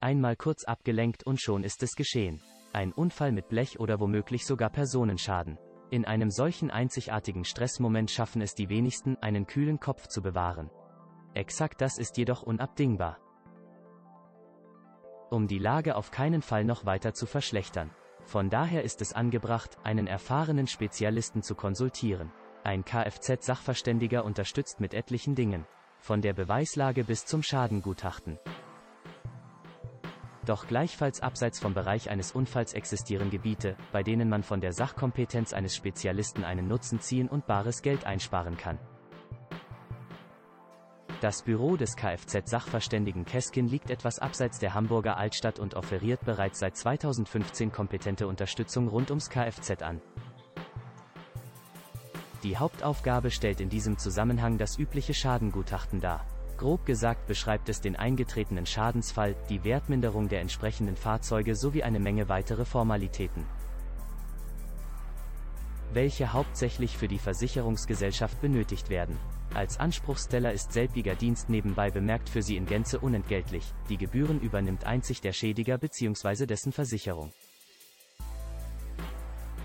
Einmal kurz abgelenkt und schon ist es geschehen. Ein Unfall mit Blech oder womöglich sogar Personenschaden. In einem solchen einzigartigen Stressmoment schaffen es die wenigsten, einen kühlen Kopf zu bewahren. Exakt das ist jedoch unabdingbar. Um die Lage auf keinen Fall noch weiter zu verschlechtern. Von daher ist es angebracht, einen erfahrenen Spezialisten zu konsultieren. Ein Kfz-Sachverständiger unterstützt mit etlichen Dingen. Von der Beweislage bis zum Schadengutachten. Doch gleichfalls abseits vom Bereich eines Unfalls existieren Gebiete, bei denen man von der Sachkompetenz eines Spezialisten einen Nutzen ziehen und bares Geld einsparen kann. Das Büro des Kfz-Sachverständigen Keskin liegt etwas abseits der Hamburger Altstadt und offeriert bereits seit 2015 kompetente Unterstützung rund ums Kfz an. Die Hauptaufgabe stellt in diesem Zusammenhang das übliche Schadengutachten dar. Grob gesagt beschreibt es den eingetretenen Schadensfall, die Wertminderung der entsprechenden Fahrzeuge sowie eine Menge weitere Formalitäten. Welche hauptsächlich für die Versicherungsgesellschaft benötigt werden. Als Anspruchsteller ist selbiger Dienst nebenbei bemerkt für Sie in Gänze unentgeltlich, die Gebühren übernimmt einzig der Schädiger bzw. dessen Versicherung.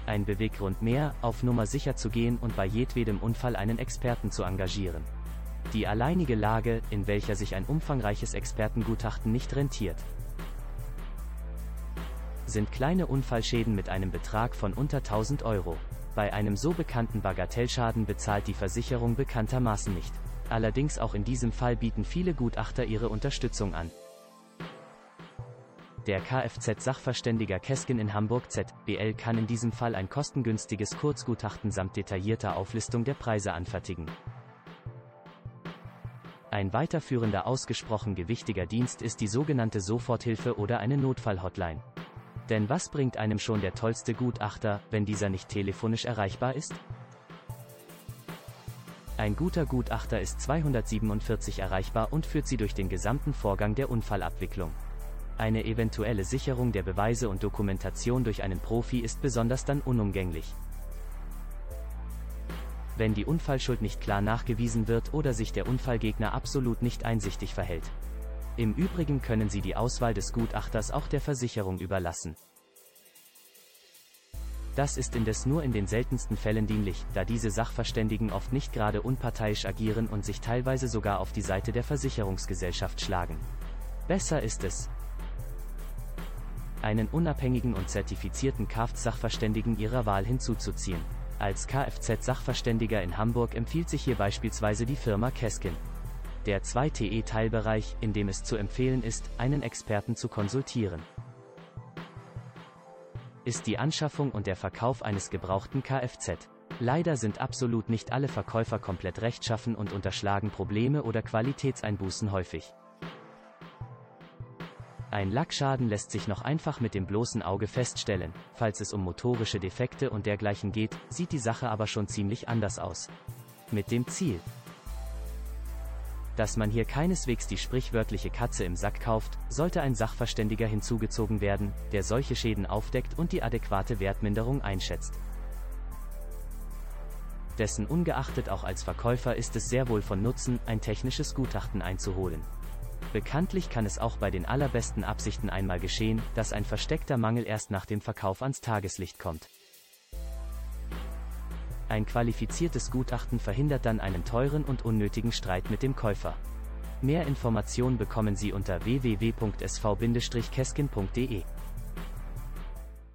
Ein Beweggrund mehr, auf Nummer sicher zu gehen und bei jedwedem Unfall einen Experten zu engagieren. Die alleinige Lage, in welcher sich ein umfangreiches Expertengutachten nicht rentiert. Sind kleine Unfallschäden mit einem Betrag von unter 1000 Euro. Bei einem so bekannten Bagatellschaden bezahlt die Versicherung bekanntermaßen nicht. Allerdings auch in diesem Fall bieten viele Gutachter ihre Unterstützung an. Der Kfz-Sachverständiger Keskin in Hamburg ZBL kann in diesem Fall ein kostengünstiges Kurzgutachten samt detaillierter Auflistung der Preise anfertigen. Ein weiterführender ausgesprochen gewichtiger Dienst ist die sogenannte Soforthilfe oder eine Notfallhotline. Denn was bringt einem schon der tollste Gutachter, wenn dieser nicht telefonisch erreichbar ist? Ein guter Gutachter ist 247 erreichbar und führt Sie durch den gesamten Vorgang der Unfallabwicklung. Eine eventuelle Sicherung der Beweise und Dokumentation durch einen Profi ist besonders dann unumgänglich wenn die Unfallschuld nicht klar nachgewiesen wird oder sich der Unfallgegner absolut nicht einsichtig verhält. Im Übrigen können Sie die Auswahl des Gutachters auch der Versicherung überlassen. Das ist indes nur in den seltensten Fällen dienlich, da diese Sachverständigen oft nicht gerade unparteiisch agieren und sich teilweise sogar auf die Seite der Versicherungsgesellschaft schlagen. Besser ist es, einen unabhängigen und zertifizierten Kfz-Sachverständigen Ihrer Wahl hinzuzuziehen. Als Kfz-Sachverständiger in Hamburg empfiehlt sich hier beispielsweise die Firma Keskin. Der 2TE-Teilbereich, in dem es zu empfehlen ist, einen Experten zu konsultieren. Ist die Anschaffung und der Verkauf eines gebrauchten Kfz. Leider sind absolut nicht alle Verkäufer komplett rechtschaffen und unterschlagen Probleme oder Qualitätseinbußen häufig. Ein Lackschaden lässt sich noch einfach mit dem bloßen Auge feststellen, falls es um motorische Defekte und dergleichen geht, sieht die Sache aber schon ziemlich anders aus. Mit dem Ziel, dass man hier keineswegs die sprichwörtliche Katze im Sack kauft, sollte ein Sachverständiger hinzugezogen werden, der solche Schäden aufdeckt und die adäquate Wertminderung einschätzt. Dessen ungeachtet auch als Verkäufer ist es sehr wohl von Nutzen, ein technisches Gutachten einzuholen. Bekanntlich kann es auch bei den allerbesten Absichten einmal geschehen, dass ein versteckter Mangel erst nach dem Verkauf ans Tageslicht kommt. Ein qualifiziertes Gutachten verhindert dann einen teuren und unnötigen Streit mit dem Käufer. Mehr Informationen bekommen Sie unter www.sv-keskin.de.